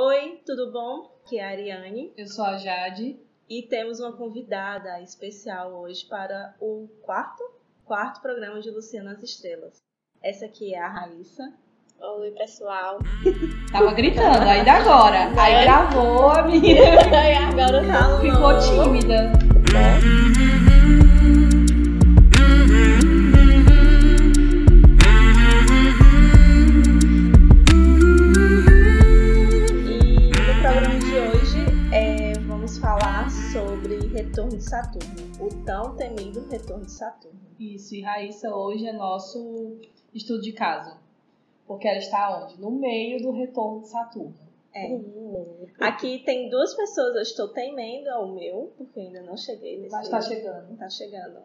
Oi, tudo bom? Aqui é a Ariane Eu sou a Jade. e temos uma convidada especial hoje para o quarto, quarto programa de Luciana nas Estrelas. Essa aqui é a Raíssa. Oi, pessoal. Tava gritando, ainda agora. Aí gravou a menina. Agora. Ficou tímida. E de Saturno, o tão temido retorno de Saturno. Isso, e Raíssa hoje é nosso estudo de caso. Porque ela está onde? No meio do retorno de Saturno. É. Aqui tem duas pessoas, eu estou temendo ao meu, porque ainda não cheguei nesse Mas tá chegando. Tá chegando.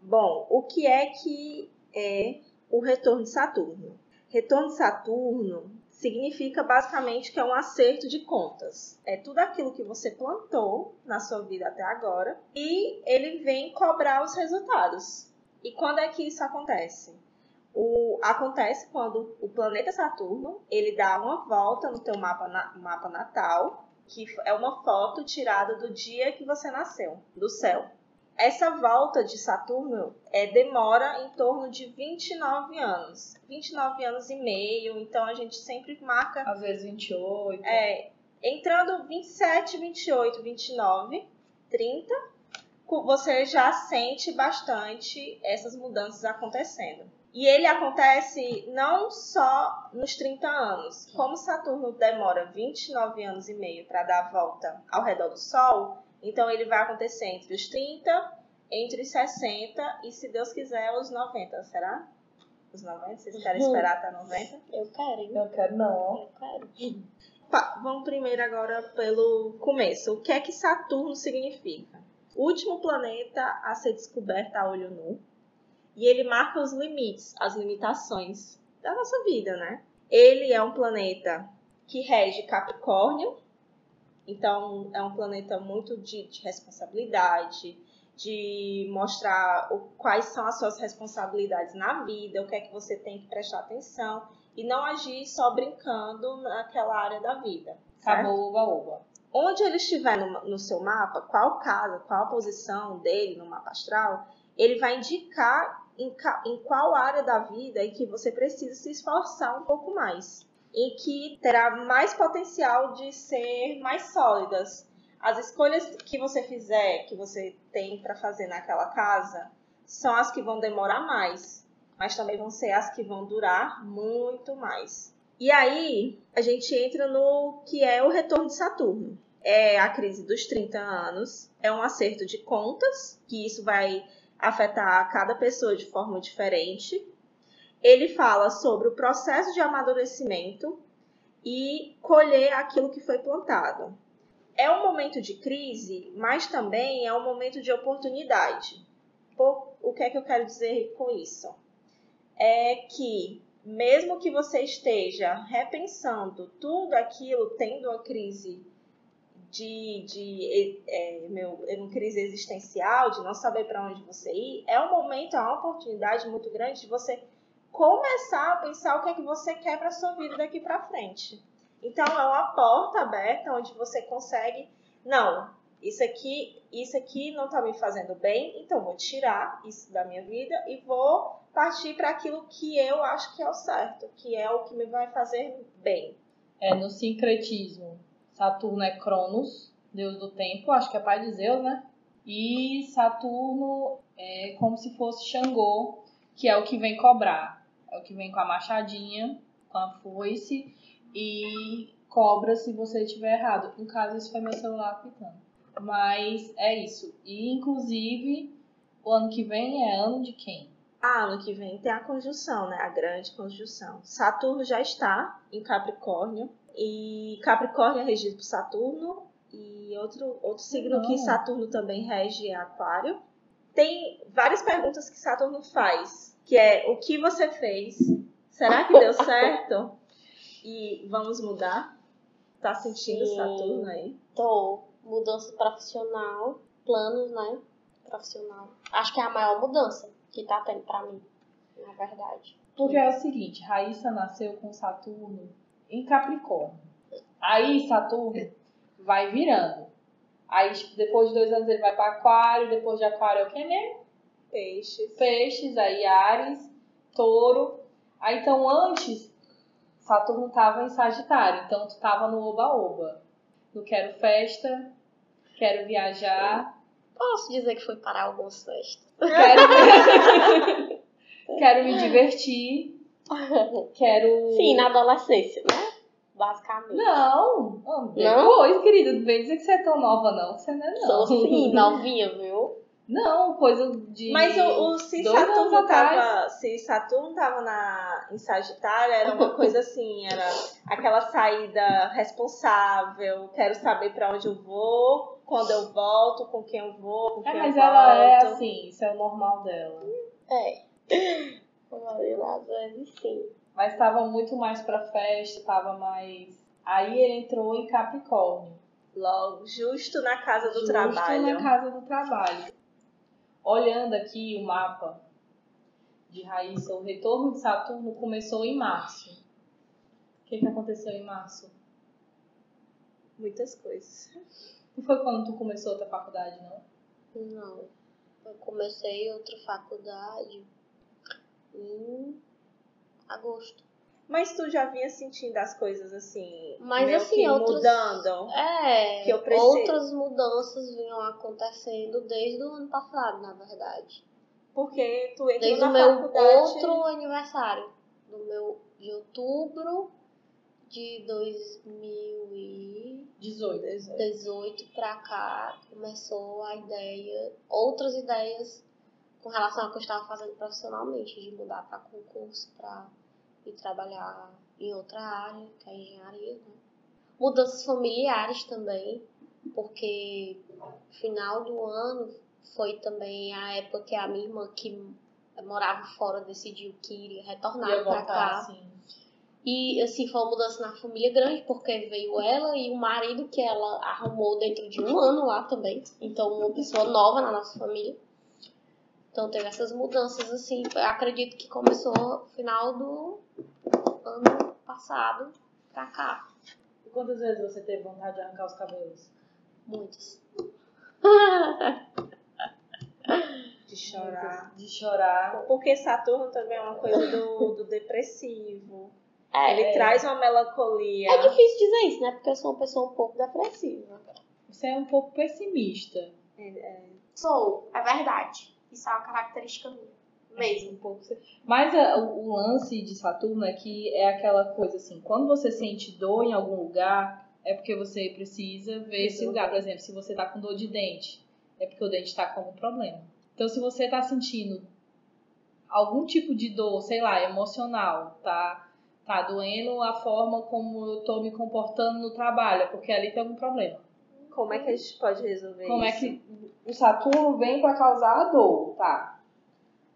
Bom, o que é que é o retorno de Saturno? Retorno de Saturno significa basicamente que é um acerto de contas. É tudo aquilo que você plantou na sua vida até agora e ele vem cobrar os resultados. E quando é que isso acontece? O, acontece quando o planeta Saturno ele dá uma volta no teu mapa, na- mapa natal, que é uma foto tirada do dia que você nasceu, do céu. Essa volta de Saturno é, demora em torno de 29 anos. 29 anos e meio, então a gente sempre marca Às vezes 28. é, entrando 27, 28, 29, 30, cu- você já sente bastante essas mudanças acontecendo. E ele acontece não só nos 30 anos. Como Saturno demora 29 anos e meio para dar a volta ao redor do Sol, então ele vai acontecer entre os 30, entre os 60 e, se Deus quiser, os 90, será? Os 90? Vocês querem esperar até 90? Eu quero, hein? Eu quero não. Eu quero. Pa- Vamos primeiro agora pelo começo. O que é que Saturno significa? O último planeta a ser descoberto a olho nu. E ele marca os limites, as limitações da nossa vida, né? Ele é um planeta que rege Capricórnio. Então, é um planeta muito de, de responsabilidade, de mostrar o- quais são as suas responsabilidades na vida, o que é que você tem que prestar atenção e não agir só brincando naquela área da vida. Acabou o oba Onde ele estiver no, no seu mapa, qual casa, qual a posição dele no mapa astral, ele vai indicar em, em qual área da vida em que você precisa se esforçar um pouco mais. Em que terá mais potencial de ser mais sólidas. As escolhas que você fizer, que você tem para fazer naquela casa, são as que vão demorar mais, mas também vão ser as que vão durar muito mais. E aí, a gente entra no que é o retorno de Saturno. É a crise dos 30 anos, é um acerto de contas, que isso vai afetar cada pessoa de forma diferente. Ele fala sobre o processo de amadurecimento e colher aquilo que foi plantado. É um momento de crise, mas também é um momento de oportunidade. Por- o que é que eu quero dizer com isso? É que mesmo que você esteja repensando tudo aquilo, tendo uma crise de, de é, meu, uma crise existencial, de não saber para onde você ir, é um momento, é uma oportunidade muito grande de você começar a pensar o que é que você quer para sua vida daqui para frente. Então é uma porta aberta onde você consegue, não, isso aqui, isso aqui não está me fazendo bem, então vou tirar isso da minha vida e vou partir para aquilo que eu acho que é o certo, que é o que me vai fazer bem. É no sincretismo. Saturno é Cronos, deus do tempo, acho que é pai de Zeus, né? E Saturno é como se fosse Xangô, que é o que vem cobrar. É o que vem com a machadinha, com a foice e cobra se você estiver errado. No caso, isso foi meu celular apitando. Mas é isso. E inclusive, o ano que vem é ano de quem? Ah, ano que vem tem a conjunção, né? A grande conjunção. Saturno já está em Capricórnio. E Capricórnio é regido por Saturno. E outro, outro signo que Não. Saturno também rege é Aquário. Tem várias perguntas que Saturno faz. Que é, o que você fez? Será que deu certo? E vamos mudar? Tá sentindo Sim. Saturno aí? Tô. Mudança profissional. Planos, né? Profissional. Acho que é a maior mudança que tá tendo pra mim. Na verdade. Porque é o seguinte, Raíssa nasceu com Saturno em Capricórnio. Aí Saturno vai virando. Aí, tipo, depois de dois anos ele vai para Aquário, depois de Aquário é o que mesmo? Peixes. Peixes, aí Ares, Touro. Aí então antes, Saturno tava em Sagitário, então tu tava no Oba-Oba. No quero festa, quero viajar, Posso dizer que foi parar algumas festas. quero, quero me divertir, quero. Sim, na adolescência, né? Basicamente. Não, não, depois, querida, não vem dizer que você é tão nova, não, você não é não. Sou sim, novinha, viu? Não, coisa de. Mas o, o se, Saturno tava, se Saturno tava na, em Sagitário, era uma coisa assim, era aquela saída responsável, quero saber pra onde eu vou, quando eu volto, com quem eu vou, com É, quem mas eu ela é volto. assim, isso é o normal dela. É. Sim. Mas estava muito mais pra festa, tava mais. Aí ele entrou em Capricórnio. Logo, justo na casa do justo trabalho. na casa do trabalho. Olhando aqui o mapa de Raíssa, o retorno de Saturno começou em março. O que, que aconteceu em março? Muitas coisas. Não foi quando tu começou a tua faculdade, não? Não. Eu comecei outra faculdade em agosto. Mas tu já vinha sentindo as coisas assim, Mas, meio assim, que outras- mudando? É, Que eu preciso- outras mudanças vinham acontecendo desde o ano passado, na verdade. Porque tu entrou Desde na o meu faculdade... outro aniversário, do meu de outubro de 2018 18. pra cá, começou a ideia, outras ideias com relação ao que eu estava fazendo profissionalmente, de mudar para concurso, para ir trabalhar em outra área, que é a engenharia. Né? Mudanças familiares também, porque final do ano foi também a época que a minha irmã que morava fora decidiu que iria retornar para cá. assim. E assim, foi uma mudança na família grande, porque veio ela e o marido que ela arrumou dentro de um ano lá também. Então, uma pessoa nova na nossa família. Então, teve essas mudanças, assim. Acredito que começou no final do ano passado pra cá. E quantas vezes você teve vontade de arrancar os cabelos? Muitas. De chorar. De chorar. Porque Saturno também é uma coisa do, do depressivo. É, Ele É. traz uma melancolia. é difícil dizer isso, né? Porque eu sou uma pessoa um pouco depressiva. Você é um pouco pessimista. Sou, é verdade. Isso é uma característica minha. Mesmo. Um pouco. Mas a- o, o lance de Saturno é que é aquela coisa assim, quando você sente dor em algum lugar, é porque você precisa ver esse lugar. Por exemplo, se você tá com dor de dente, é porque o dente tá com algum problema. Então, se você tá sentindo algum tipo de dor, sei lá, emocional, tá, tá doendo a forma como eu tô me comportando no trabalho, é porque ali tem algum problema. Como é que a gente pode resolver Como é isso? que o Saturno vem pra causar a dor, tá?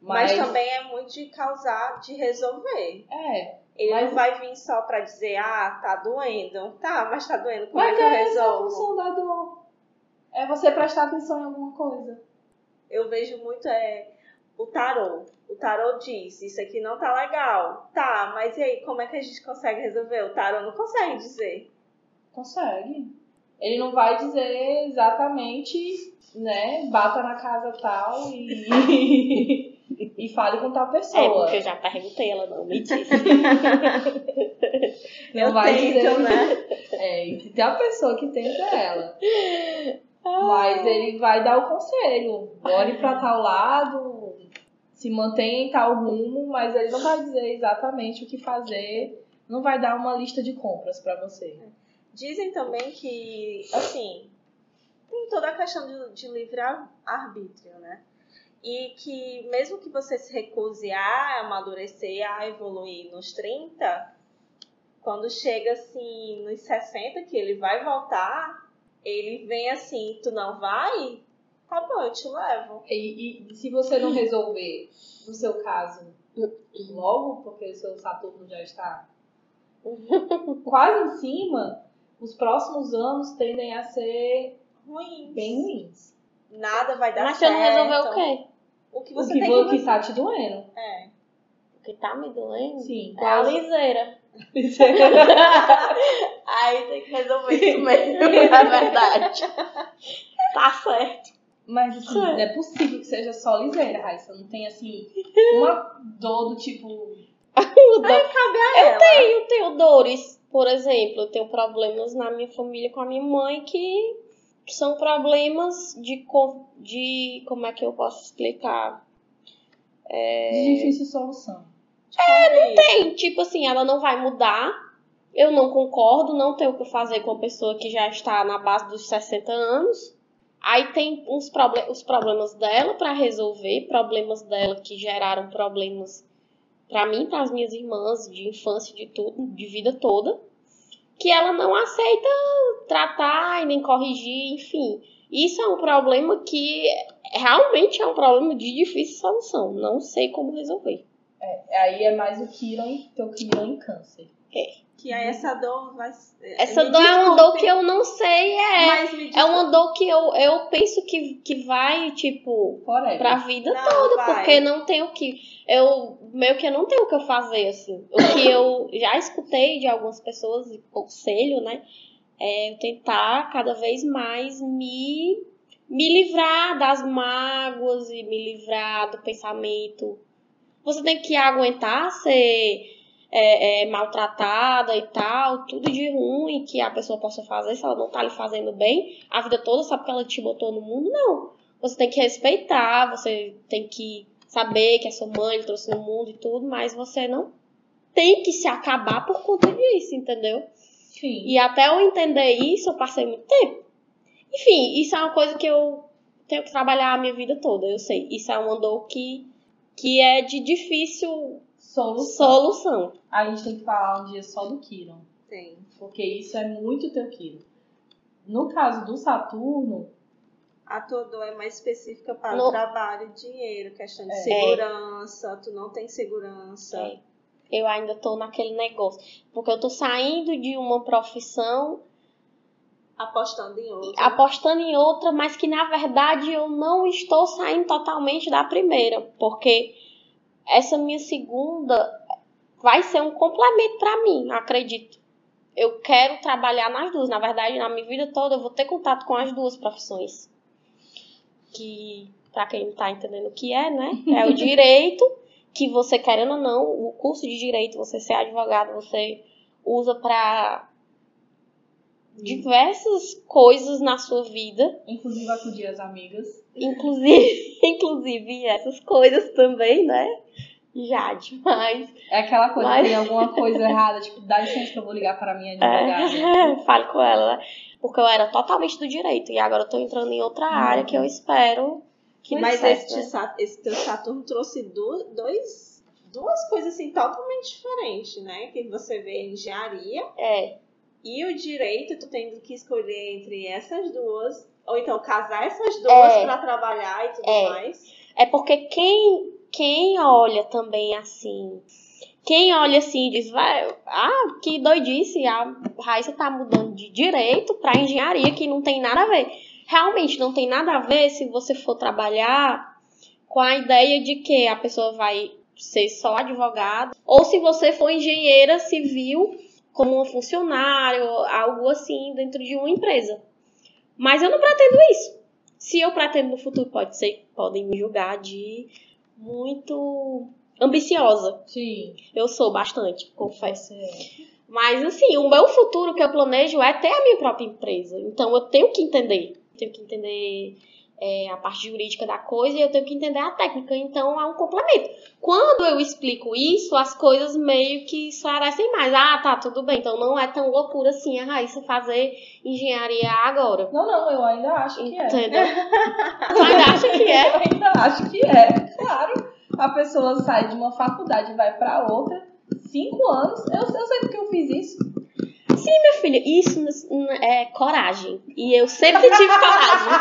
Mas... também é muito de causar, de resolver. É, Ele Mas- não vai vir só pra dizer, ah, tá doendo. Tá, mas tá doendo, como Mas é que eu é essa a resolvo? função da dor. É você prestar atenção em alguma coisa. Eu vejo muito é, o tarô. O tarô diz, isso aqui não tá legal. Tá, mas e aí, como é que a gente consegue resolver? O tarô não consegue dizer. Consegue. Ele não vai dizer exatamente, né? Bata na casa tal e, e fale com tal É, pessoa. porque eu já perguntei, ela não me disse. não eu vai tento, dizer. né? É, e tem a pessoa que tenta é ela. Mas ele vai dar o conselho. Olhe pra tal lado, se mantenha em tal rumo, mas ele não vai dizer exatamente o que fazer. Não vai dar uma lista de compras pra você. Dizem também que, assim, tem toda a questão de, de livre-arbítrio, né? E que mesmo que você se recuse a amadurecer, a evoluir nos 30, quando chega assim nos 60, que ele vai voltar, ele vem assim, tu não vai? Tá bom, eu te levo. E, e se você não resolver, no seu caso, logo, porque o seu Saturno já está quase em cima, os próximos anos tendem a ser Ruim. bem ruins. Nada vai dar Mas você certo. não resolveu o quê? O que O você que, tem que que tá te doendo. É. O que tá me doendo Sim. é a liseira. Aí tem que resolver isso mesmo, é verdade. Tá certo. Mas assim, não é possível que seja só liseira, Raíssa. Não tem assim, uma dor do tipo. Eu, dou- Eu tenho, tenho dores. Por exemplo, eu tenho problemas na minha família com a minha mãe que são problemas de, de como é que eu posso explicar? De difícil solução. Tem, tipo assim, ela não vai mudar. Eu não concordo, não tenho o que fazer com uma pessoa que já está na base dos 60 anos. Aí tem uns os problemas dela para resolver, problemas dela que geraram problemas para mim, para as minhas irmãs, de infância, de tudo, de vida toda, que ela não aceita tratar e nem corrigir, enfim. Isso é um problema que realmente é um problema de difícil solução. Não sei como resolver. Aí é mais o Kiron, teu Kiron em câncer. Que aí essa dor vai. Essa me dor é uma dor que eu não sei, é. É uma dor que eu, eu penso que, que vai, tipo, Forever. pra vida Não, toda, vai. porque não tem o que. Eu meio que eu não tenho o que eu fazer, assim. O que eu já escutei de algumas pessoas, e conselho, né? É eu tentar cada vez mais me, me livrar das mágoas e me livrar do pensamento. Você tem que aguentar ser é, é, maltratada e tal, tudo de ruim que a pessoa possa fazer, se ela não tá lhe fazendo bem, a vida toda só porque ela te botou no mundo, não. Você tem que respeitar, você tem que saber que a sua mãe lhe trouxe no mundo e tudo, mas você não tem que se acabar por conta disso, entendeu? Sim. E até eu entender isso, eu passei muito tempo. Enfim, isso é uma coisa que eu tenho que trabalhar a minha vida toda, eu sei. Isso é uma dor que, que é de difícil Solução. solução. A gente tem que falar um dia só do Kiron. Tem. Porque isso é muito teu Kiron. No caso do Saturno, A tua dor é mais específica para No- trabalho, dinheiro, questão de É. segurança, tu não tem segurança. É. Eu ainda tô naquele negócio. Porque eu tô saindo de uma profissão, Apostando em outra. apostando em outra, mas que na verdade eu não estou saindo totalmente da primeira. Porque essa minha segunda vai ser um complemento pra mim, acredito. Eu quero trabalhar nas duas. Na verdade, na minha vida toda eu vou ter contato com as duas profissões. Que, pra quem não tá entendendo o que é, né? É o direito, que você querendo ou não, o curso de direito, você ser advogado, você usa pra diversas coisas na sua vida. inclusive acudir as amigas. Inclusive, inclusive essas coisas também, né? Já demais. É aquela coisa, Mas- tem alguma coisa errada, tipo, dá licença que eu vou ligar para a minha advogada. É, fale com ela, né? Porque eu era totalmente do direito e agora eu tô entrando em outra área que eu espero que Mas certo, esse, né? Esse teu Saturno trouxe du- dois, duas coisas assim totalmente diferentes, né? Que você vê engenharia É, e o direito, tu tendo que escolher entre essas duas, ou então casar essas duas É. pra trabalhar e tudo É. mais. é porque quem, quem olha também assim, quem olha assim e diz, vai, ah, que doidice, a Raíssa tá mudando de direito pra engenharia, que não tem nada a ver. Realmente não tem nada a ver se você for trabalhar com a ideia de que a pessoa vai ser só advogada, ou se você for engenheira civil como uma funcionária, ou algo assim dentro de uma empresa. Mas eu não pretendo isso. Se eu pretendo no futuro, pode ser, podem me julgar de muito ambiciosa. Sim, Eu sou bastante, confesso. é. Mas assim, o meu futuro que eu planejo é ter a minha própria empresa. Então eu tenho que entender. Tenho que entender é, a parte jurídica da coisa e eu tenho que entender a técnica. Então é um complemento. Quando eu explico isso, as coisas meio que esclarecem mais. Ah, tá, tudo bem. Então não é tão loucura assim a Raíssa fazer engenharia agora. Não, não, eu ainda acho que é. Entendeu? Mas acha que é? Eu ainda acho que é. Claro. A pessoa sai de uma faculdade e vai pra outra. Cinco anos. Eu, eu sei porque eu fiz isso. Minha filha, isso é coragem. E eu sempre tive coragem.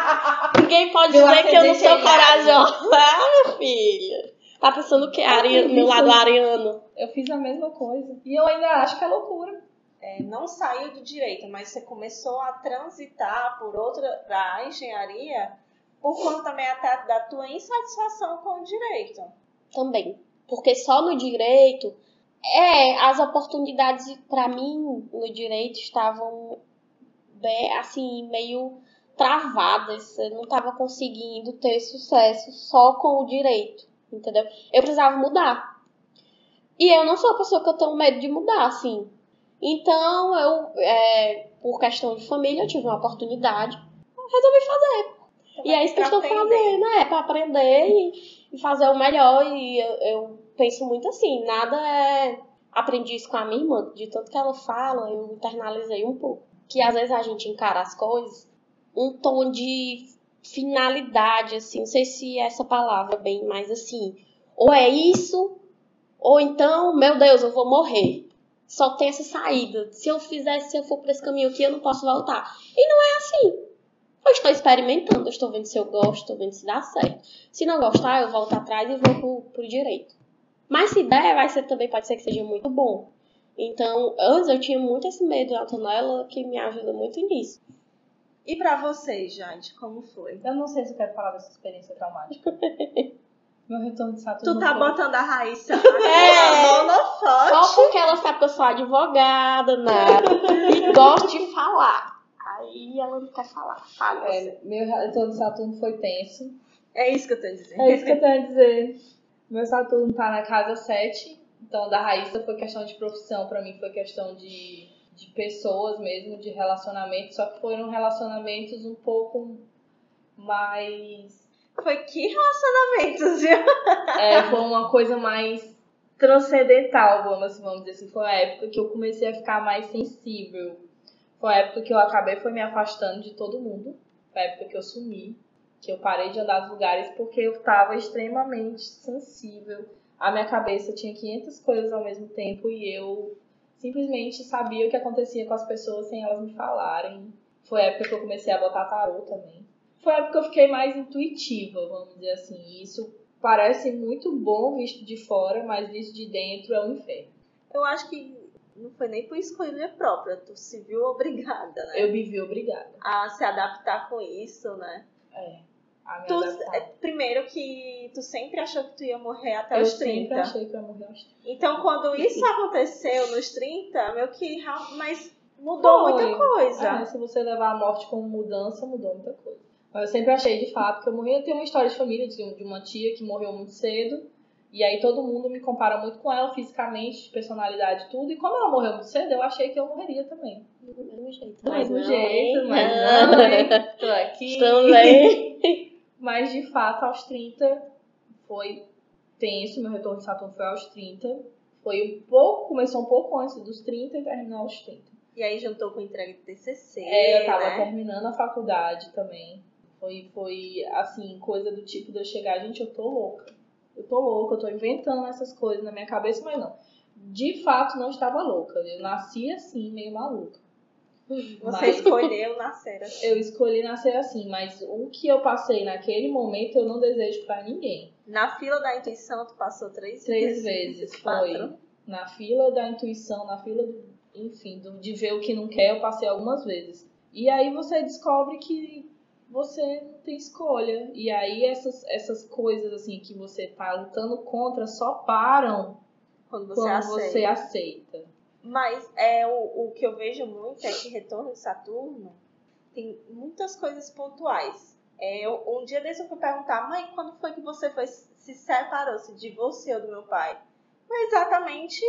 Ninguém pode Eu dizer que eu não sou corajosa. Ah, minha filha. Tá pensando o fiz Meu lado ariano. Eu fiz a mesma coisa. E eu ainda acho que é loucura. É, não saiu do direito, mas você começou a transitar por outra pra engenharia por conta também até da tua insatisfação com o direito. Também. Porque só no direito É, as oportunidades para mim no direito estavam bem, assim, meio travadas. Eu não estava conseguindo ter sucesso só com o direito, entendeu? Eu precisava mudar. E eu não sou a pessoa que eu tenho medo de mudar, assim. Então, eu, é, por questão de família, eu tive uma oportunidade, resolvi fazer. e é isso que eu estou fazendo, é, para aprender e, e, fazer o melhor. E eu, eu penso muito assim, nada é. Aprendi isso com a minha irmã, de tanto que ela fala, eu internalizei um pouco. Que às vezes a gente encara as coisas um tom de finalidade, assim, não sei se é essa palavra bem, mas assim, ou é isso, ou então, meu Deus, eu vou morrer. Só tem essa saída. Se eu fizer, se eu for por esse caminho aqui, eu não posso voltar. E não é assim. Eu estou experimentando, eu estou vendo se eu gosto, estou vendo se dá certo. Se não gostar, eu volto atrás e vou pro, pro direito. Mas se der, vai ser também, pode ser que seja muito bom. Então, antes eu tinha muito esse medo da Antonella, que me ajuda muito nisso. E para vocês, Jade, como foi? Eu não sei se eu quero falar dessa experiência traumática. Meu retorno de Saturno. Tu tá botando a Raíssa é, holofote. Só porque ela sabe que eu sou advogada, nada. e gosto de falar. Aí ela não quer falar. Fala. É, meu retorno de Saturno foi tenso. É isso que eu tô dizendo. É isso que eu tô dizer. Meu Saturno tá na casa 7. Então, da Raíssa foi questão de profissão, pra mim foi questão de de pessoas mesmo, de relacionamentos, só que foram relacionamentos um pouco mais. Foi que relacionamentos, viu? É, foi uma coisa mais transcendental, vamos, vamos dizer assim. Foi a época que eu comecei a ficar mais sensível. Foi a época que eu acabei foi me afastando de todo mundo. Foi a época que eu sumi, que eu parei de andar nos lugares porque eu estava extremamente sensível. A minha cabeça tinha 500 coisas ao mesmo tempo e eu simplesmente sabia o que acontecia com as pessoas sem elas me falarem. Foi a época que eu comecei a botar tarô também. Foi a época que eu fiquei mais intuitiva, vamos dizer assim. Isso parece muito bom visto de fora, mas visto de dentro é um inferno. Eu acho que não foi nem por escolha própria, tu se viu obrigada, né? Eu me vi obrigada. A se adaptar com isso, né? É. Tu, é, primeiro que tu sempre achou que tu ia morrer até eu os 30. Eu sempre achei que eu ia morrer aos 30. Então, quando isso aconteceu nos 30, meu que... Mas mudou Foi. muita coisa. É, se você levar a morte como mudança, mudou muita coisa. Mas eu sempre achei, de fato, que eu morri. Eu tenho uma história de família de uma tia que morreu muito cedo. E aí todo mundo me compara muito com ela fisicamente, de personalidade tudo. E como ela morreu muito cedo, eu achei que eu morreria também. Do mesmo jeito. Do mesmo jeito, mas não, hein? Tô aqui. Também. Mas de fato, aos 30 foi tenso. Meu retorno de Saturno foi aos 30. Foi um pouco, começou um pouco antes dos 30 e terminou aos 30. E aí juntou com entrega de TCC. É, eu tava né? terminando a faculdade também. Foi, foi assim, coisa do tipo de eu chegar, gente, eu tô louca. Eu tô louca, eu tô inventando essas coisas na minha cabeça, mas não. De fato, não estava louca. Eu nasci assim, meio maluca. Você mas... escolheu nascer assim. Eu escolhi nascer assim, mas o que eu passei naquele momento eu não desejo para ninguém. Na fila da intuição tu passou três, três vezes? Três vezes, foi. Na fila da intuição, na fila, do, enfim, do, de ver o que não quer, eu passei algumas vezes. E aí você descobre que você não tem escolha. E aí essas, essas coisas assim que você tá lutando contra só param quando você, quando aceita. você aceita. Mas é, o, o que eu vejo muito é que retorno de Saturno tem muitas coisas pontuais. É, eu, um dia desse eu fui perguntar, mãe, quando foi que você foi, se separou, se divorciou do meu pai? Foi exatamente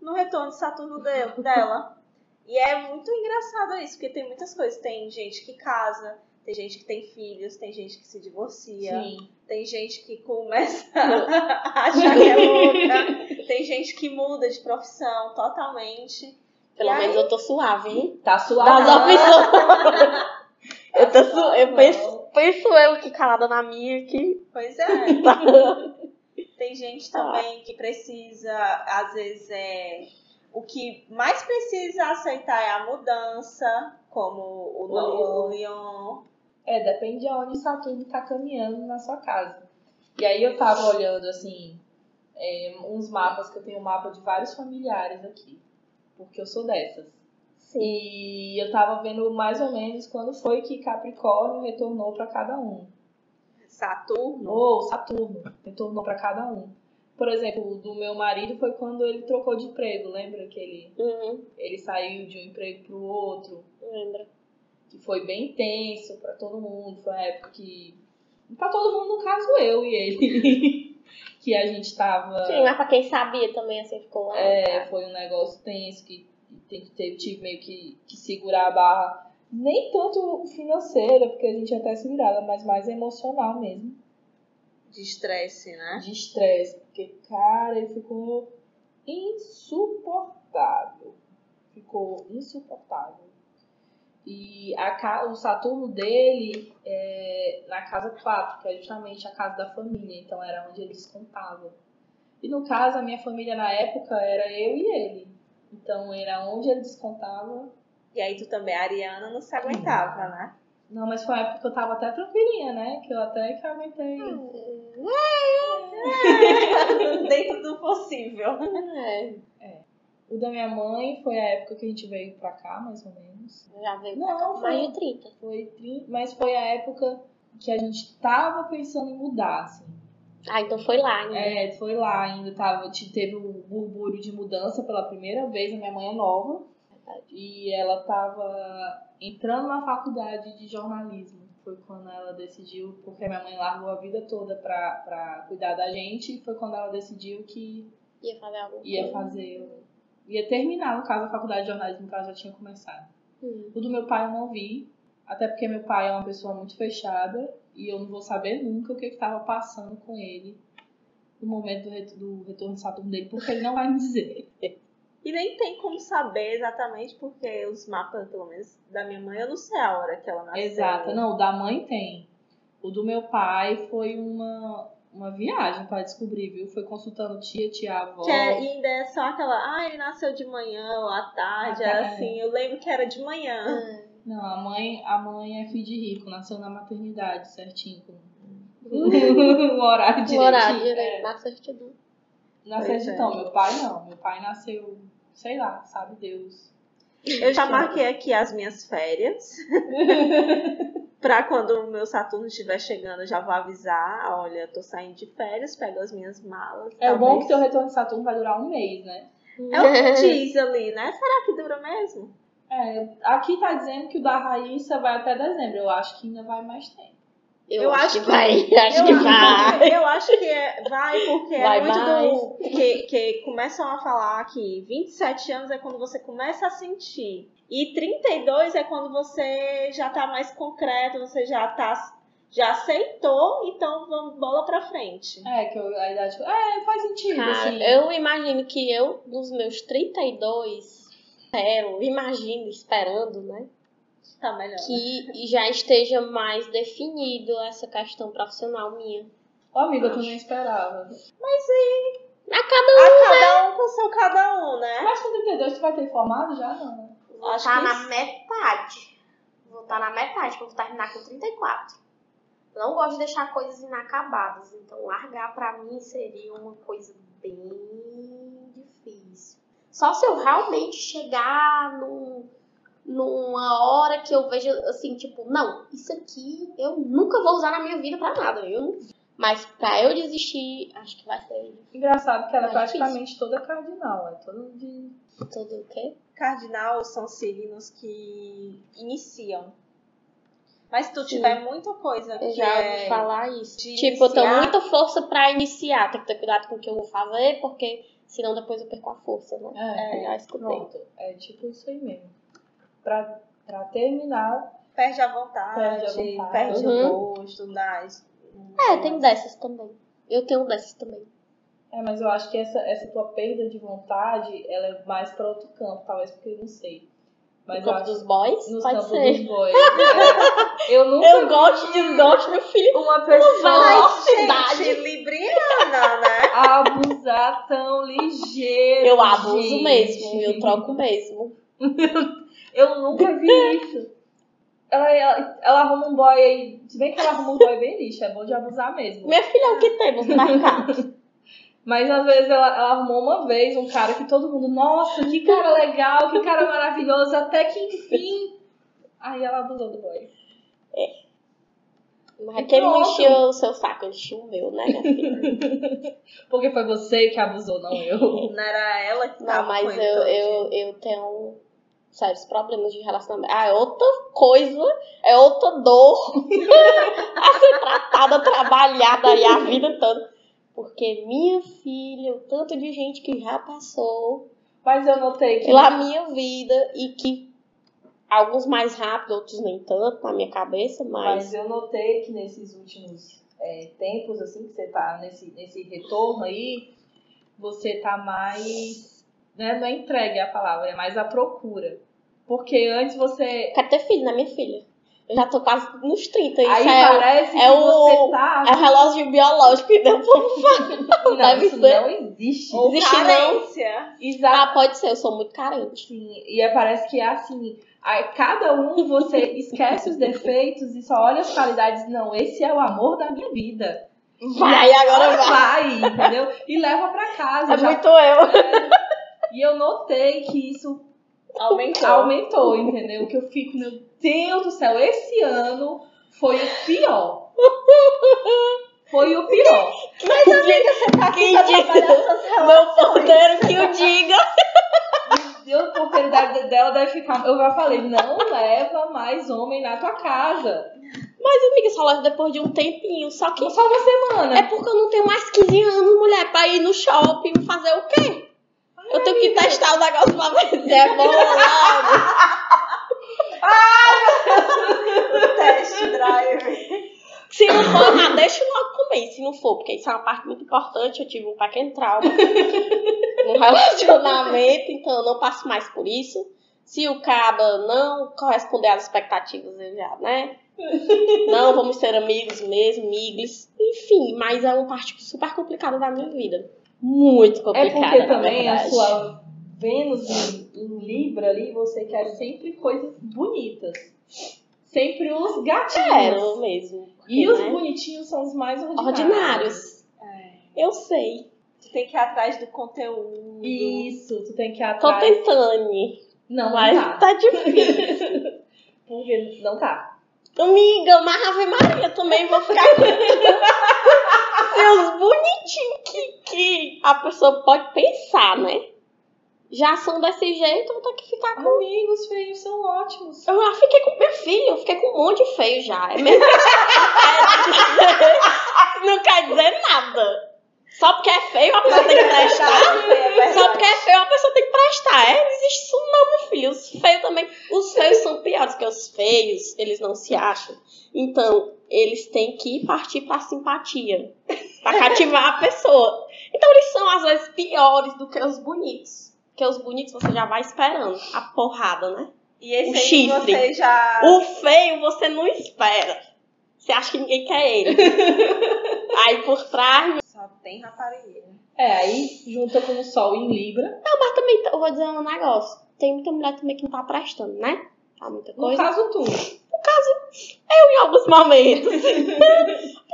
no retorno de Saturno de, dela. E é muito engraçado isso, porque tem muitas coisas. Tem gente que casa, tem gente que tem filhos, tem gente que se divorcia, Sim. tem gente que começa a achar que é louca, tem gente que muda de profissão totalmente. Pelo e menos aí... eu tô suave, hein? Tá suave. Das opções. eu tô su... eu penso, penso eu que calada na minha aqui. Pois é. tem gente também que precisa, às vezes, é o que mais precisa aceitar é a mudança, como o, o, o Leon. É, depende de onde Saturno está caminhando na sua casa. E aí eu tava olhando, assim, é, uns mapas, que eu tenho um mapa de vários familiares aqui. Porque eu sou dessas. Sim. E eu tava vendo mais ou menos quando foi que Capricórnio retornou para cada um. Saturno? Ou Saturno retornou para cada um. Por exemplo, o do meu marido foi quando ele trocou de emprego, lembra que ele, Uhum, ele saiu de um emprego pro outro? lembra? Que foi bem intenso pra todo mundo. Foi uma época que. Pra todo mundo, no caso eu e ele. que a gente tava. Sim, mas pra quem sabia também, assim, ficou lá. É, foi um negócio tenso que tem que ter, tive meio que, que segurar a barra. Nem tanto financeira, porque a gente até se virava, mas mais emocional mesmo. De estresse, né? De estresse. Porque, cara, ele ficou insuportável. Ficou insuportável. E a, o Saturno dele é na casa 4, que é justamente a casa da família, então era onde ele descontava. E no caso, a minha família na época era eu e ele. Então era onde ele descontava. E aí tu também, a Ariana, não se aguentava, né? Não, mas foi uma época que eu tava até tranquilinha, né? Que eu até que aguentei. Dentro do possível. É, O da minha mãe foi a época que a gente veio pra cá, mais ou menos. já veio Não, pra cá mais foi- de 30. Foi 30, mas foi a época que a gente tava pensando em mudar, assim. Ah, então foi lá ainda. É, foi lá ainda, tava, te- teve o burburinho de mudança pela primeira vez, a minha mãe é nova. E ela tava entrando na faculdade de jornalismo. Foi quando ela decidiu, porque a minha mãe largou a vida toda pra, pra cuidar da gente, e foi quando ela decidiu que Ia fazer alguma ia coisa. fazer. Ia terminar, no caso, a faculdade de jornalismo que ela já tinha começado. Hum. O do meu pai eu não vi, até porque meu pai é uma pessoa muito fechada e eu não vou saber nunca o que estava passando com ele no momento do, ret- do retorno de Saturno dele, porque ele não vai me dizer. E nem tem como saber exatamente, porque os mapas, pelo menos, da minha mãe, eu não sei a hora que ela nasceu. Exato, não, o da mãe tem. O do meu pai foi uma, uma viagem para descobrir, viu? Foi consultando tia, tia, avó. Que é, e ainda é só aquela, ah, ele nasceu de manhã ou à tarde, À tarde. assim. Eu lembro que era de manhã. Ah, Não, a mãe, a mãe é filho de rico, nasceu na maternidade, certinho, com o horário O direitinho. horário É. direito, na certidão. Na Pois certidão, é. meu pai não. Meu pai nasceu, sei lá, sabe Deus. Eu já marquei aqui as minhas férias. pra quando o meu Saturno estiver chegando, eu já vou avisar. Olha, eu tô saindo de férias, pego as minhas malas. É o bom talvez- que teu retorno de Saturno vai durar um mês, né? É o que diz ali, né? Será que dura mesmo? É, aqui tá dizendo que o da Raíssa vai até dezembro. Eu acho que ainda vai mais tempo. Eu, Eu acho, acho que que- vai. Acho eu, que vai. eu acho que é- vai, porque Vai é muito mais. do. Que, que começam a falar que 27 anos é quando você começa a sentir. E 32 é quando você já tá mais concreto, você já tá. Já aceitou, então vamos bola pra frente. É, que eu, a idade. É, faz sentido, Cara, assim. eu imagino que eu, nos meus 32, espero, imagino, esperando, né? Tá melhor. Que já esteja mais definido essa questão profissional minha. Ô, amiga, eu também esperava. A cada A cada um com seu cada um, né? Mas com 32 tu vai ter formado já, não, né? Vou Acho estar que na isso. metade. Vou estar na metade, quando terminar com 34. Eu Não gosto de deixar coisas inacabadas, então largar pra mim seria uma coisa bem difícil. Só se eu realmente chegar num, numa hora que eu vejo assim, tipo, não, isso aqui eu nunca vou usar na minha vida pra nada. Eu não... Mas pra eu desistir, acho que vai ser Engraçado que ela é Mais difícil. praticamente toda cardinal. É toda de. tudo o quê? Cardinal são signos que iniciam. Mas se tu Sim. tiver muita coisa Eu que já é... falar isso. de Tipo, eu tenho iniciar. muita força pra iniciar. Tem que ter cuidado com o que eu vou fazer, porque senão depois eu perco a força, né? É, Eu já escutei. pronto. É tipo isso aí mesmo. Pra, pra terminar, Perde a vontade, Perde a vontade. perde Uhum. o gosto, das... É, tem dessas também. Eu tenho dessas também. É, mas eu acho que essa, essa tua perda de vontade, ela é mais pra outro campo, talvez porque eu não sei. Mas no campo acho dos boys, nos pode campos ser. dos boys. É, eu nunca Eu gosto, desgosto, meu filho. uma pessoa Cidade. gente, libriana, né? abusar tão ligeiro. Eu abuso gente. mesmo, eu troco mesmo. Eu nunca vi isso. Ela, ela, ela arruma um boy aí. Se bem que ela arruma um boy bem lixo, é bom de abusar mesmo. Minha filha é o que temos no mercado. Mas às vezes ela, ela arrumou uma vez um cara que todo mundo, nossa, que cara legal, que cara maravilhoso, até que enfim. Aí ela abusou do boy. Mas aquele não Pronto. enchia o seu saco, ele enchia o meu, né, minha filha? Porque foi você que abusou, não eu. Não era ela que Não, mas eu, todo eu, eu tenho sérios problemas de relacionamento. Ah, é outra coisa, é outra dor a ser tratada, trabalhada aí a vida toda. Porque minha filha, o tanto de gente que já passou Mas eu notei que. pela minha vida e que alguns mais rápido, outros nem tanto na minha cabeça, mas. Mas eu notei que nesses últimos é, tempos, assim, que você tá nesse, nesse retorno aí, você tá mais. Né, não é entregue a palavra, é mais à procura. Porque antes você. Quero ter filho, né, minha filha? Eu já tô quase nos 30. Isso aí é, parece é que o- você tá. é o relógio biológico que deu pra Não, deve isso ser. não existe. Ou existe não. carência. Exato. Ah, pode ser, eu sou muito carente. Sim, e é, parece que é assim. Aí, cada um você esquece os defeitos e só olha as qualidades. Não, esse é o amor da minha vida. Vai, agora vai. vai, entendeu? E leva pra casa. É Já- muito eu. E eu notei que isso Aumentou. aumentou, entendeu? Que eu fico, meu Deus do céu, esse ano foi o pior. Foi o pior. Mas amiga, você tá aqui pra trabalhar suas relações. Meu porteiro que o diga. Deus, porque ele deve- dela deve ficar. Eu já falei, não leva mais homem na tua casa. Mas, amiga, só leva depois de um tempinho. Só que Só uma semana. é porque eu não tenho mais 15 anos, mulher, pra ir no shopping fazer o quê? Eu tenho que testar o negócio pra ver se é bom ou não. Test drive. Se não for, ah, deixa eu logo comer. Se não for, porque isso é uma parte muito importante. Eu tive um pequeno trauma no relacionamento, então eu não passo mais por isso. Se o caba não corresponder às expectativas, eu já, né? Não vamos ser amigos mesmo, miglis. Enfim, mas é uma parte super complicada da minha vida. Muito É complicada. porque na também a sua Vênus em, em Libra ali, você quer sempre coisas bonitas. Sempre os gatinhos. Quero mesmo. porque, E os né? bonitinhos são os mais ordinários. ordinários. É. Eu sei. Tu tem que ir atrás do conteúdo. Isso, tu tem que ir Tô atrás. tentando. Não, Mas não tá. tá difícil. Porque não tá. Amiga, mas Ave Maria também vou ficar com seus bonitinhos que, que a pessoa pode pensar, né? Já são desse jeito, vou ter que ficar com. Amigos feios são ótimos. Eu já fiquei com meu filho, eu fiquei com um monte de feio já. É mesmo? Não quer dizer nada. Só porque é feio a pessoa tem que prestar. É Só porque é feio a pessoa tem que prestar. É, não existe isso não, meu filho. Os feios também. Os feios são piores, porque os feios, eles não se acham. Então, eles têm que partir pra simpatia. Pra cativar a pessoa. Então, eles são, às vezes, piores do que os bonitos. Porque os bonitos você já vai esperando a porrada, né? E esse O aí chifre. você já. O feio você não espera. Você acha que ninguém quer ele. Aí por trás. Só tem raparigueira. É, aí junta com o Sol em Libra. Não, mas também eu vou dizer um negócio. Tem muita mulher também que não tá prestando, né? Tá muita No coisa. caso, tu. Eu em alguns momentos.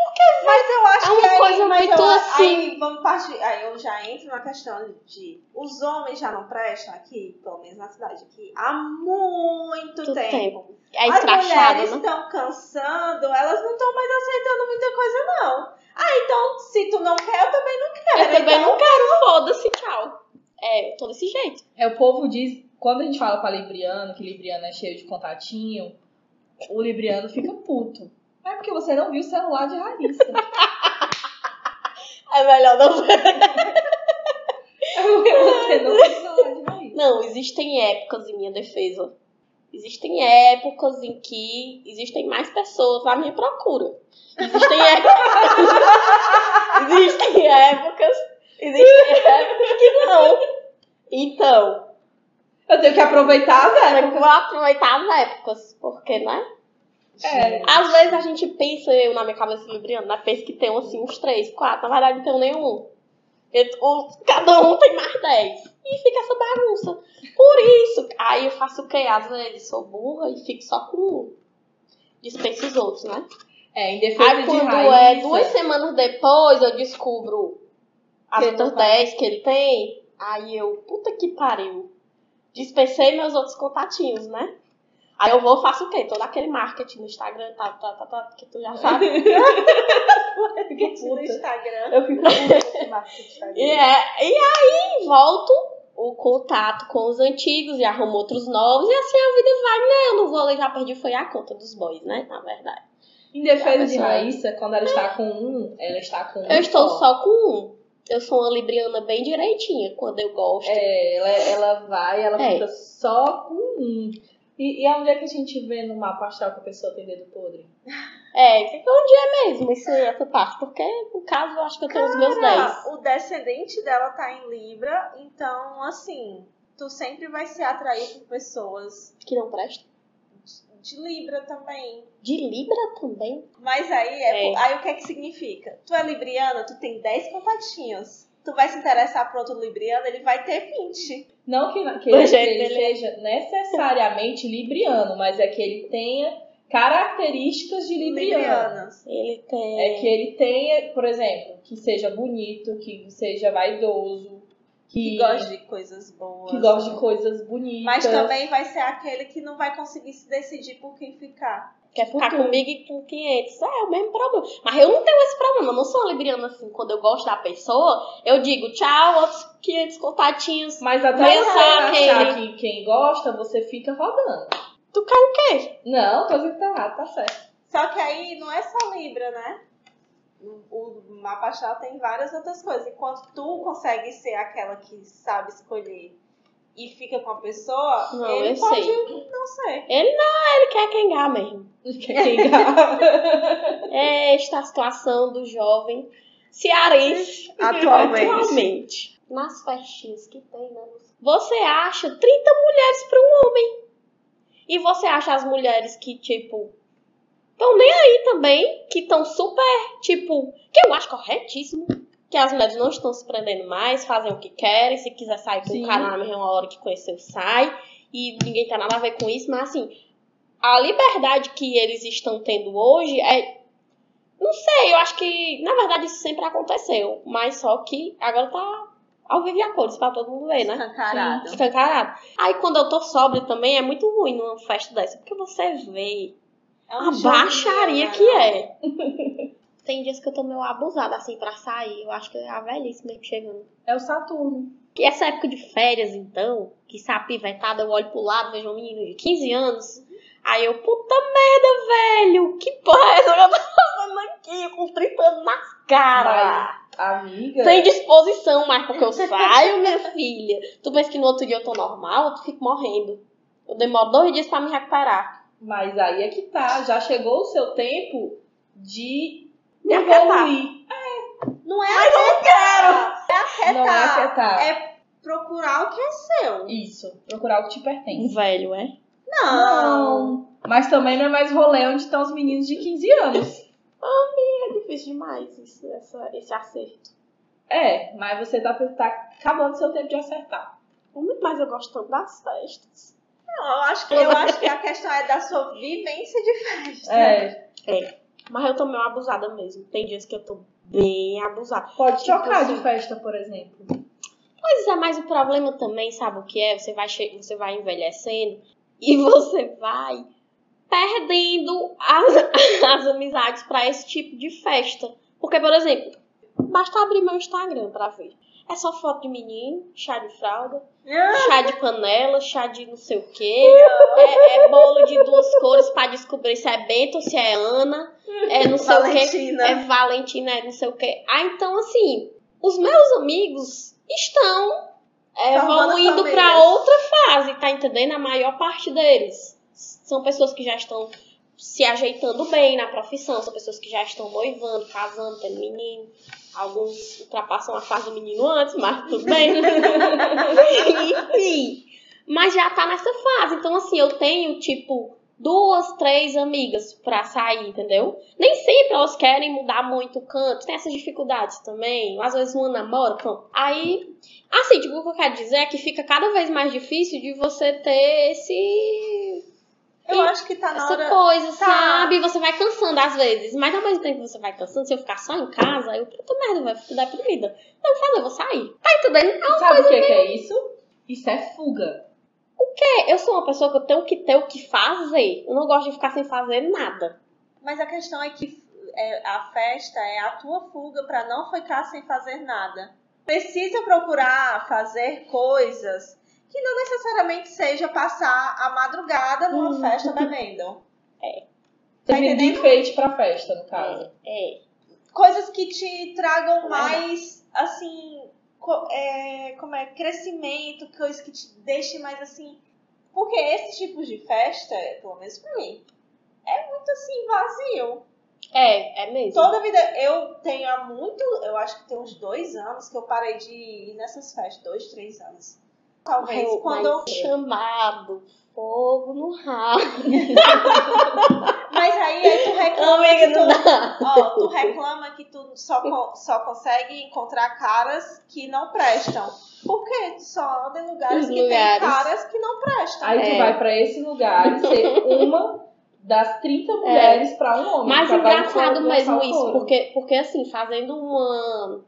Mas eu acho É uma que aí, coisa mas muito eu, assim. Aí, vamos partir, aí eu já entro na questão de os homens já não prestam aqui, pelo menos na cidade aqui, há muito Muito tempo. tempo. É As mulheres né? estão cansando, elas não estão mais aceitando muita coisa, não. Ah, então, se tu não quer, eu também não quero. Eu também então, não quero, foda-se, tchau. É, eu tô desse jeito. É, o povo diz, quando a gente fala pra Libriano, que Libriano é cheio de contatinho, o Libriano fica puto. É porque você não viu o celular de Raíssa. É melhor não ver. É porque você não viu o celular de Raíssa. Não, existem épocas em minha defesa. Existem épocas em que existem mais pessoas à minha procura. Existem épocas. existem épocas. Existem épocas que não. Então, Eu tenho que aproveitar as eu épocas. vou aproveitar as épocas, porque, né? É. Às vezes a gente pensa, eu na minha cabeça libriana, né? Pensa que tem assim, uns três, quatro. Na verdade, não tem nenhum. Eu- Cada um tem mais dez. E fica essa bagunça. Por isso, aí eu faço o quê? Às vezes sou burra e fico só com um. Dispenso os outros, né? É, em defesa Aí de quando Raíssa. é duas semanas depois, eu descubro as outras. 10 que ele tem. Aí eu, puta que pariu. Dispensei meus outros contatinhos, né? Aí eu vou faço o quê? Todo aquele marketing no Instagram, tá, tá, tá, tá, que tu já sabe. Marketing no Instagram. Eu fico com esse marketing do Instagram. E, é, e aí volto o contato com os antigos e arrumo outros novos e assim a vida vai, né? Eu não vou, eu já perdi, foi a conta dos boys, né? Na verdade. Em defesa de Raíssa, quando ela está com um, ela está com um. Eu estou só com um. Eu sou uma libriana bem direitinha quando eu gosto. É, ela, ela vai, ela É. fica só com um. E, e aonde é que a gente vê no mapa astral que a pessoa tem dedo podre? É, fica onde é mesmo isso, essa parte. Porque, no caso, eu acho que eu tenho os meus 10. Cara, o descendente dela tá em Libra, então, assim, tu sempre vai ser atraído por pessoas Que não presta. De Libra também. De Libra também. Mas aí, é, É. aí o que é que significa? Tu é libriana, tu tem 10 contatinhos. Tu vai se interessar por outro libriano, ele vai ter 20. Não que, que ele, ele dele. seja necessariamente libriano, mas é que ele tenha características de libriano. Librianas. Ele tem. É que ele tenha, por exemplo, que seja bonito, que seja vaidoso, que, Que gosta de coisas boas. que goste de coisas bonitas. Mas também vai ser aquele que não vai conseguir se decidir por quem ficar. Quer ficar Futuro. comigo e com 500. É, é o mesmo problema. Mas eu não tenho esse problema. Eu não sou libriana assim. Quando eu gosto da pessoa, eu digo tchau, outros 500 contatinhos. Mas até você achar que quem gosta, você fica rodando. Tu quer o quê? Não, tô dizendo que tá errado, tá certo. Só que aí não é só Libra, né? O mapa astral tem várias outras coisas. Enquanto tu consegue ser aquela que sabe escolher e fica com a pessoa, Não, ele eu pode sei. não ser. Ele quer quengar mesmo. Quem gava. É esta a situação do jovem cearense Atualmente. atualmente. Nas festinhas que tem, né? Você acha 30 mulheres para um homem. E você acha as mulheres que, tipo, estão nem aí também, que estão super, tipo, que eu acho corretíssimo. Que as mulheres não estão se prendendo mais, fazem o que querem. Se quiser sair com o cara na mesma hora que conheceu, sai. E ninguém tem nada a ver com isso, mas assim, a liberdade que eles estão tendo hoje é. Não sei, eu acho que, na verdade, isso sempre aconteceu. Mas só que agora tá ao vivo e a cores pra todo mundo ver, né? Escancarado. Escancarado. Aí quando eu tô sóbria também é muito ruim numa festa dessa, porque você vê É a um baixaria né, que não? é. Tem dias que eu tô meio abusada assim pra sair. Eu acho que é a velhice mesmo chegando. É o Saturno. Que essa época de férias, então, que sabe pivetada, eu olho pro lado, vejo um menino de 15 anos. Aí eu, puta merda, velho, que porra é essa que eu tô fazendo aqui com 30 anos na cara? Amiga. Sem disposição mais, porque eu saio, minha filha. Tu pensa que no outro dia eu tô normal, eu fico morrendo. Eu demoro dois dias pra me recuperar. Mas aí é que tá. Já chegou o seu tempo de evoluir. Não é afetar. É afetar. Não é afetar. É procurar o que é seu. Isso. Procurar o que te pertence. Velho, é? Não. Mas também não é mais rolê onde estão os meninos de 15 anos. É difícil demais isso, essa, esse acerto. É, mas você tá, tá acabando seu tempo de acertar. Muito mais eu gosto tanto das festas. Não, eu acho que, eu acho que a questão é da sua vivência de festa. É. Mas eu tô meio abusada mesmo. Tem dias que eu tô bem abusada. Pode Tipo trocar assim. de festa, por exemplo. Pois é, mas o problema também, sabe o que é? Você vai, che- você vai envelhecendo e você vai perdendo as, as amizades pra esse tipo de festa. Porque, por exemplo, basta abrir meu Instagram pra ver. É só foto de menino, chá de fralda, chá de panela, chá de não sei o quê. É, é bolo de duas cores pra descobrir se é Bento ou se é Ana. É não sei o quê. Valentina. É Valentina, é não sei o quê. Ah, então assim, os meus amigos estão é, evoluindo famílias. pra outra fase, tá entendendo? A maior parte deles. São pessoas que já estão se ajeitando bem na profissão, são pessoas que já estão noivando, casando, tendo menino. Alguns ultrapassam a fase do menino antes, mas tudo bem. Enfim. Mas já tá nessa fase. Então, assim, eu tenho, tipo, duas, três amigas pra sair, entendeu? Nem sempre elas querem mudar muito o canto. Tem essas dificuldades também. Às vezes uma namora, pronto. Aí, assim, tipo, o que eu quero dizer é que fica cada vez mais difícil de você ter esse. Eu acho que tá na Essa hora. coisa, Tá. sabe? Você vai cansando às vezes. Mas ao mesmo tempo que você vai cansando, se eu ficar só em casa, eu, puta merda, vai ficar deprimida. Não, fazer, eu vou sair. Tá entendendo? Não, Sabe o que, que é isso? Isso é fuga. É, eu sou uma pessoa que eu tenho que ter o que fazer. Eu não gosto de ficar sem fazer nada. Mas a questão é que é, a festa é a tua fuga para não ficar sem fazer nada. Precisa procurar fazer coisas que não necessariamente seja passar a madrugada numa Hum. festa bebendo. Você Tá vive de enfeite pra festa, no caso. É, é. Coisas que te tragam É mais, assim, co- é, como é, crescimento, coisas que te deixem mais assim. Porque esse tipo de festa, pelo menos pra mim, é muito assim, vazio. É, é mesmo. Toda vida, eu tenho há muito, eu acho que tem uns dois anos que eu parei de ir nessas festas, dois, três anos. Talvez Eu- quando. mas chamado, fogo no rabo. Mas aí, aí tu reclama Amiga, que tu, ó, tu reclama que tu só, co- só consegue encontrar caras que não prestam. Por quê? Tu só anda em lugares Os que lugares. tem caras que não prestam. Aí tu É. vai pra esse lugar e ser uma das 30 mulheres pra um homem. Mas engraçado mesmo isso, porque, porque assim, fazendo uma,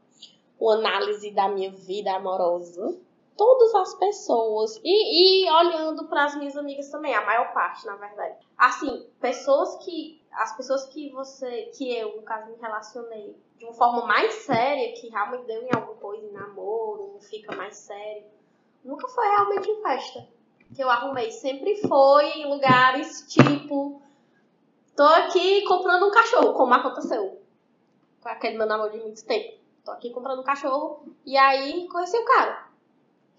uma análise da minha vida amorosa, todas as pessoas, e, e olhando para as minhas amigas também, a maior parte, na verdade. Assim, pessoas que. As pessoas que você, que eu, no caso, me relacionei de uma forma mais séria, que realmente deu em alguma coisa, em namoro, fica mais sério, nunca foi realmente em festa. Que eu arrumei. Sempre foi em lugares tipo. Tô aqui comprando um cachorro, como aconteceu. Com aquele meu namoro de muito tempo. Tô aqui comprando um cachorro e aí conheci o cara.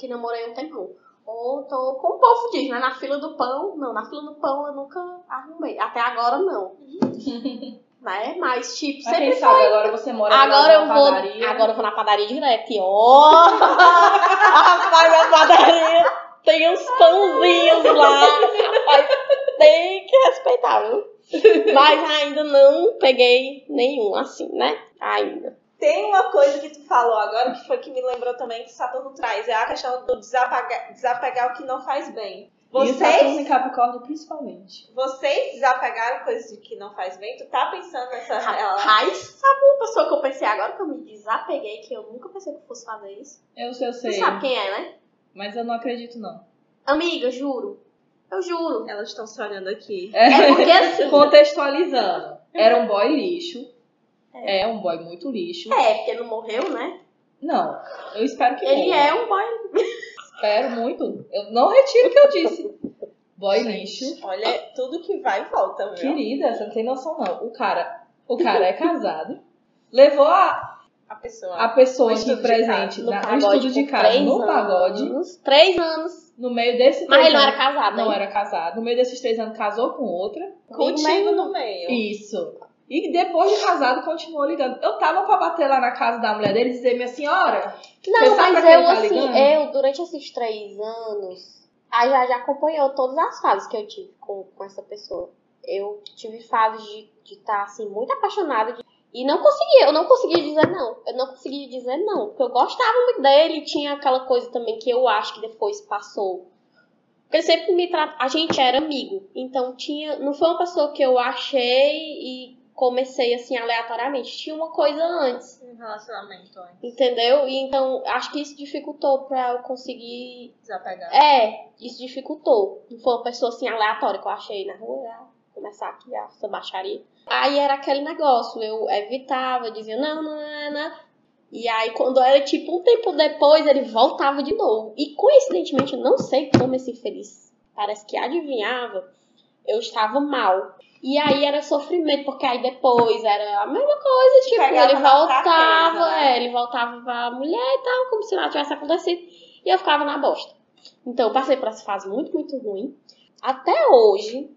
Que namorei um tempão. Ou tô, como o povo diz, né? Na fila do pão. Não, na fila do pão eu nunca arrumei. Até agora não. né? Mas, tipo, Mas sempre quem sabe agora você mora Agora na eu vou. padaria. Agora eu vou na padaria direto. E ó! Rapaz, na padaria tem uns pãozinhos lá. Rapaz, tem que respeitar, viu? Mas ainda não peguei nenhum assim, né? Ainda. Tem uma coisa que tu falou agora que foi que me lembrou também que Saturno traz, é a questão do desapegar, desapegar o que não faz bem. E o Saturno Vocês, em Capricórnio principalmente. vocês desapegaram coisas de que não faz bem? Tu tá pensando nessa relação? Rapaz, sabe uma pessoa que eu pensei agora que eu me desapeguei, que eu nunca pensei que eu fosse fazer isso? Eu sei, eu Você sei. sabe quem é, né? Mas eu não acredito, não. Amiga, juro. Eu juro. Elas estão se olhando aqui. É porque assim. Contextualizando. Era um boy lixo. É. um boy muito lixo. É, porque não morreu, né? Não, eu espero que Ele morra. é um boy. Espero muito. Eu não retiro o que eu disse. Boy lixo. Olha, tudo que vai e volta, viu? Querida, você não tem noção, não. O cara, o cara é casado. Levou a, A pessoa. a pessoa de presente No na, pagode estudo de casa no pagode. anos. Três anos. No meio desse Mas ele não era casado, Não né? era casado. No meio desses três anos casou com outra. Contigo no meio. Isso. E depois de casado, continuou ligando. Eu tava pra bater lá na casa da mulher dele e dizer, minha senhora, Não, mas eu, tá assim, ligando? eu, durante esses três anos, a já, já acompanhou todas as fases que eu tive com, com essa pessoa. Eu tive fases de estar, assim, muito apaixonada. de- e não conseguia, eu não conseguia dizer não. Eu não conseguia dizer não. Porque eu gostava muito dele e tinha aquela coisa também que eu acho que depois passou. Porque sempre me trata. A gente era amigo. Então tinha. Não foi uma pessoa que eu achei e comecei assim aleatoriamente. Tinha uma coisa antes. Um relacionamento antes. Entendeu? E então, acho que isso dificultou pra eu conseguir. Desapegar. É, isso dificultou. Não foi uma pessoa assim aleatória que eu achei na rua, ah, começar aqui a essa baixaria. Aí era aquele negócio, eu evitava, dizia não, não, não, não. E aí, quando era tipo um tempo depois, ele voltava de novo. E coincidentemente, eu não sei como esse infeliz parece que adivinhava, eu estava mal. E aí era sofrimento, porque aí depois era a mesma coisa, tipo, Pegava ele voltava, fraqueza, né? é, ele voltava pra mulher e tal, como se nada tivesse acontecido. E eu ficava na bosta. Então, eu passei por essa fase muito, muito ruim. Até hoje,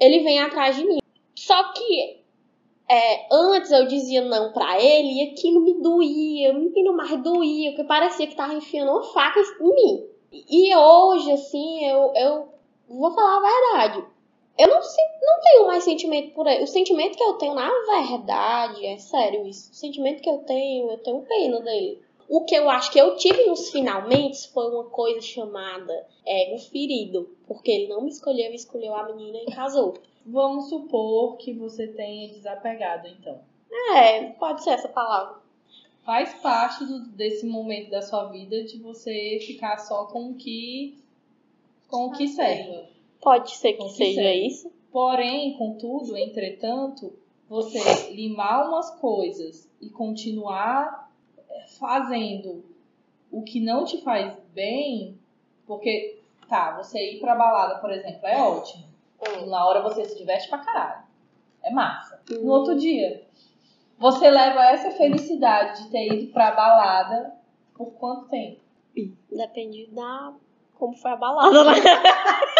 ele vem atrás de mim. Só que é, antes eu dizia não pra ele e aquilo me doía, menino, mais doía, porque parecia que tava enfiando uma faca em mim. E hoje, assim, eu, eu vou falar a verdade. Eu não, não tenho mais sentimento por ele. O sentimento que eu tenho, na verdade, é sério isso. O sentimento que eu tenho, eu tenho pena dele. O que eu acho que eu tive nos finalmente foi uma coisa chamada ego ferido. Porque ele não me escolheu, escolheu a menina e casou. Vamos supor que você tenha desapegado, então. É, pode ser essa palavra. Faz parte do- desse momento da sua vida de você ficar só com o que com o que serva. Pode ser que que seja isso. Porém, contudo, entretanto, você limar umas coisas e continuar eh, fazendo o que não te faz bem, porque, tá, você ir pra balada, por exemplo, é ótimo. Hum. Na hora você se diverte pra caralho. É massa. No outro dia, você leva essa felicidade de ter ido pra balada por quanto tempo? Depende da. como foi a balada, né?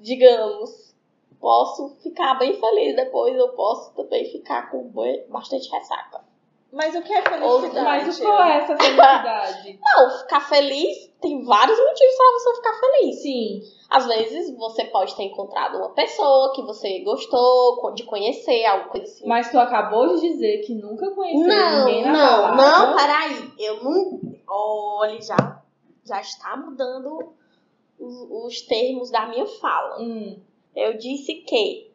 Digamos, posso ficar bem feliz depois, eu posso também ficar com bastante ressaca. Mas o que é felicidade? Mas o qual é essa felicidade? Não, ficar feliz tem vários motivos pra você ficar feliz. Sim, Às vezes você pode ter encontrado uma pessoa que você gostou de conhecer, alguma coisa assim. mas tu acabou de dizer que nunca conheceu Não, ninguém na não, balada. não, peraí. Eu não. Olha, já, já está mudando os, os termos da minha fala. Hum, Eu disse que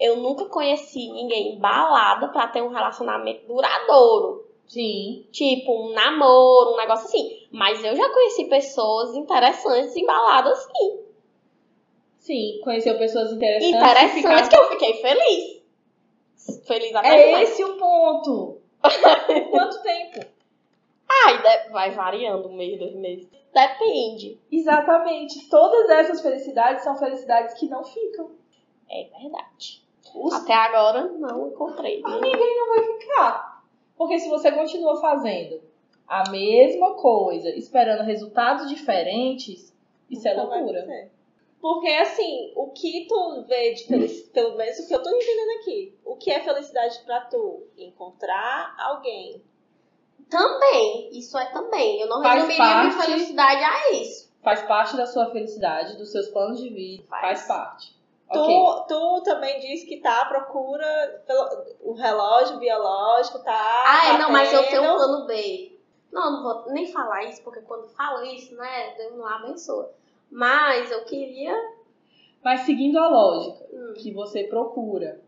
eu nunca conheci ninguém em balada pra ter um relacionamento duradouro. sim. Tipo, um namoro, um negócio assim. Mas eu já conheci pessoas interessantes em balada, sim. Sim, conheceu pessoas interessantes. Interessantes ficaram- que eu fiquei feliz. Feliz até É demais. esse o ponto. Quanto tempo? Ai, de- vai variando um mês, dois meses. Depende. Exatamente. Todas essas felicidades são felicidades que não ficam. É verdade. Os Até agora não encontrei. né? ficar. Porque se você continua fazendo a mesma coisa, esperando resultados diferentes, isso é vai loucura. Porque assim, o que tu vê de felicidade, pelo menos o que eu tô entendendo aqui, o que é felicidade pra tu? Encontrar alguém. Também, isso é também. Eu não Faz resumiria minha parte- felicidade a isso. Faz parte da sua felicidade, dos seus planos de vida. Faz, Faz. parte. Tu, Ok. tu também disse que tá à procura pelo o relógio biológico, tá? Ah, é, não, mas eu tenho um plano B. Não, não vou nem falar isso, porque quando falo isso, né, Deus não abençoa. Mas eu queria. Mas seguindo a lógica Hum, que você procura,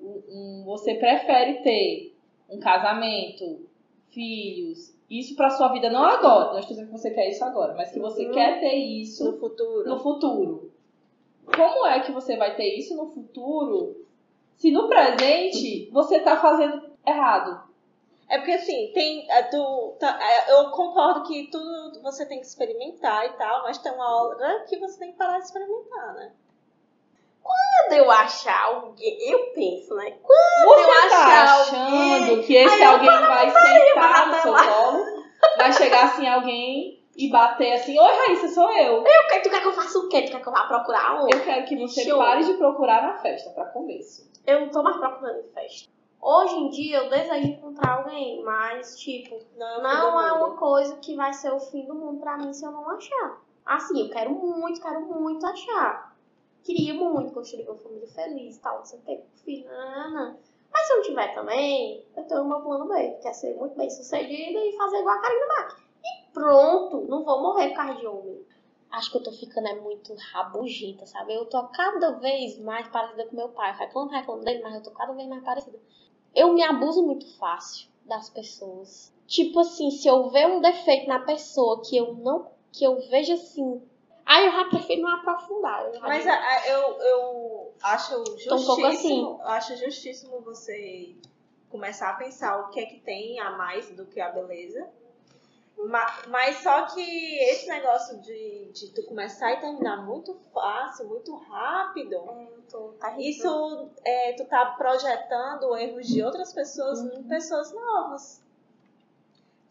um- um- você prefere ter um casamento, filhos, isso pra sua vida, não agora, não estou dizendo que você quer isso agora, mas que você Uhum. quer ter isso no futuro. no futuro. Como é que você vai ter isso no futuro se no presente você tá fazendo errado? É porque assim, tem. é, tu, tá- é, eu concordo que tudo você tem que experimentar e tal, mas tem uma hora que você tem que parar de experimentar, né? Quando eu achar alguém. Eu penso, né? Você eu tá achar achando alguém- que esse alguém vai sentar no seu colo, vai chegar assim alguém e bater assim, oi Raíssa, sou eu. Eu quero, tu quer que eu faça o quê? Tu quer que eu vá procurar onde? Eu quero que você Show. pare de procurar na festa, pra começo. Eu não tô mais procurando em festa. Hoje em dia eu desejo encontrar alguém, mas, tipo, Não, é não é mundo. uma coisa que vai ser o fim do mundo pra mim se eu não achar. Assim, eu quero muito, quero muito achar. Queria muito construir uma família feliz tal, não sei o filho. Mas se eu não tiver também, eu tenho meu plano B, que é ser muito bem sucedida e fazer igual a Karina Mack. E pronto, não vou morrer por causa de homem. Acho que eu tô ficando é muito rabugenta, sabe? Eu tô cada vez mais parecida com meu pai. Eu reclamo, reclamo dele, mas eu tô cada vez mais parecida. Eu me abuso muito fácil das pessoas. Tipo assim, se eu ver um defeito na pessoa que eu não. que eu vejo assim. Aí eu já prefiro não aprofundar. Eu já Mas a- a- eu, eu acho um justíssimo, pouco assim. acho justíssimo você começar a pensar o que é que tem a mais do que a beleza. Ma- Mas só que esse negócio de, de tu começar e terminar muito fácil, muito rápido, tô terrível. isso é, tu tá projetando erros de outras pessoas em pessoas novas.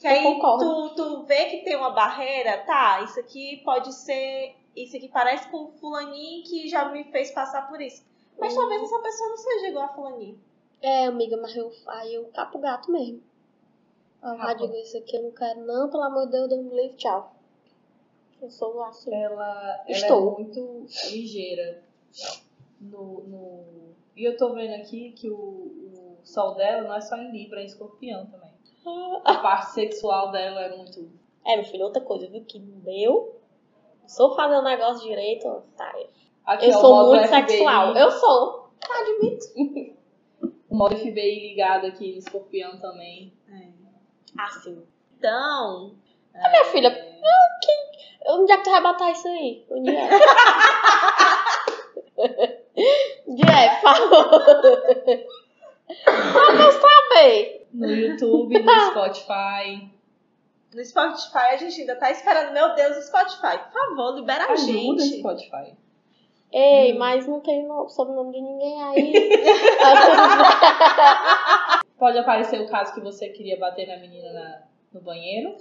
Que aí tu, tu vê que tem uma barreira, tá, isso aqui pode ser. Isso aqui parece com fulaninho que já me fez passar por isso. Mas Uhum. talvez essa pessoa não seja igual a fulaninho. É, amiga, mas eu, aí eu capo o gato mesmo. Eu já Capa. digo isso aqui, eu não quero, não, pelo amor de Deus, Deus me livre, tchau. Eu sou assim. Ela, ela Estou. é muito ligeira no, no. E eu tô vendo aqui que o, o sol dela não é só em Libra, é em escorpião também. A parte sexual dela é muito. É, meu filho, outra coisa, viu? Que não deu. Sou fazer o negócio direito, tá. Aqui, Eu ó, sou muito FBI, sexual. Eu sou. Admito. O modo FBI ligado aqui no escorpião também. Assim. Então, É, minha filha, Onde é que tu vai botar isso aí? Onde é? Onde é? Fala. Pra eu saber. No YouTube, no Spotify. No Spotify a gente ainda tá esperando. Meu Deus, o Spotify, por favor, libera a Ajuda o gente. Spotify. Ei, mas não tem no- sobrenome de ninguém aí. Pode aparecer o caso que você queria bater na menina na- no banheiro.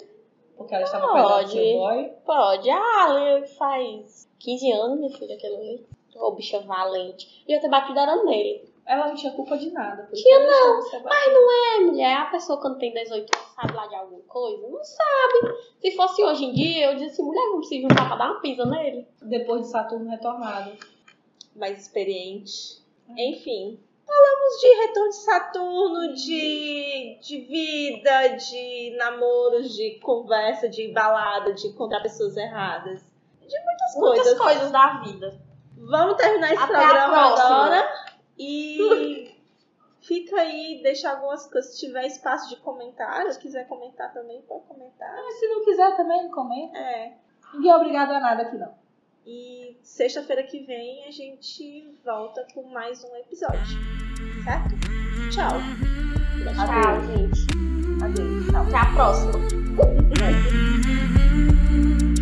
Porque ela estava pegando seu boy. Pode. Ah, faz 15 anos, minha filha, aquele ali. Ô, bicha valente. E eu ter batido era nele. Ela não tinha culpa de nada. Tinha deixou você bater. É, mulher, a pessoa quando tem 18 anos sabe lá de alguma coisa? Não sabe. Se fosse hoje em dia, eu disse assim, mulher, vamos se juntar pra dar uma pisa nele. Depois de Saturno retornado. Mais experiente. Enfim. Falamos de retorno de Saturno, de, de vida, de namoros, de conversa, de balada, de encontrar pessoas erradas. De muitas, Muitas coisas. coisas da vida. Vamos terminar esse Até a programa próxima. agora. E fica aí, deixa algumas coisas. Se tiver espaço de comentário, quiser comentar também, pode comentar. Mas se não quiser também, comenta. É. Ninguém é obrigado a nada aqui, não. E sexta-feira que vem a gente volta com mais um episódio. Certo? Tchau. Tchau, gente. Adeus. Tchau. Até a próxima.